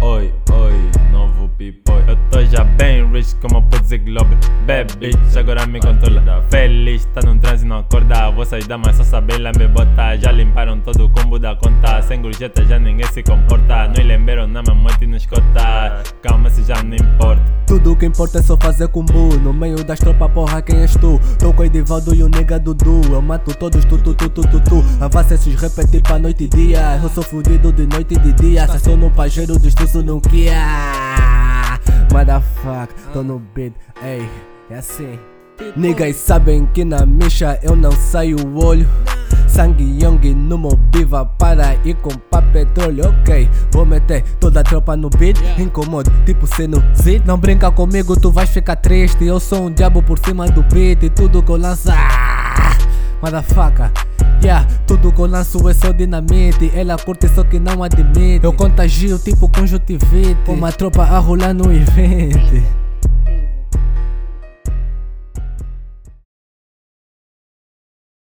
oi, oi, novo pipoi. Eu tô já bem rich como Pussy Globe. Bad agora me controla. Feliz, tá num transe, não acorda. Vocês damas só sabem me bota. Já limparam todo o combo da conta. Sem gorjeta já ninguém se comporta. Não lembram na mamãe e nos cota. Calma se já não importa. Tudo que importa é só fazer combo No meio das tropas, porra, quem és tu? Tô com o Edivaldo e o nega Dudu. Eu mato todos, tu, tu, tu, tu, tu, tu. Avança esses repetir pra noite e dia. Eu sou fudido de noite e de dia. Assassino no pajeiro, destruço no Kia Motherfucker, tô no beat, ei, é assim. Niggas sabem que na micha eu não saio o olho Sangue Young no Mobiva para ir comprar petróleo, ok. Vou meter toda a tropa no beat, incomodo, tipo zid Não brinca comigo, tu vais ficar triste. Eu sou um diabo por cima do beat e tudo que eu lanço. Ah, Motherfucker. Yeah, tudo que eu lanço é só dinamite. Ela curte só que não admite. Eu contagio tipo conjuntivite. Uma tropa a rolar no evento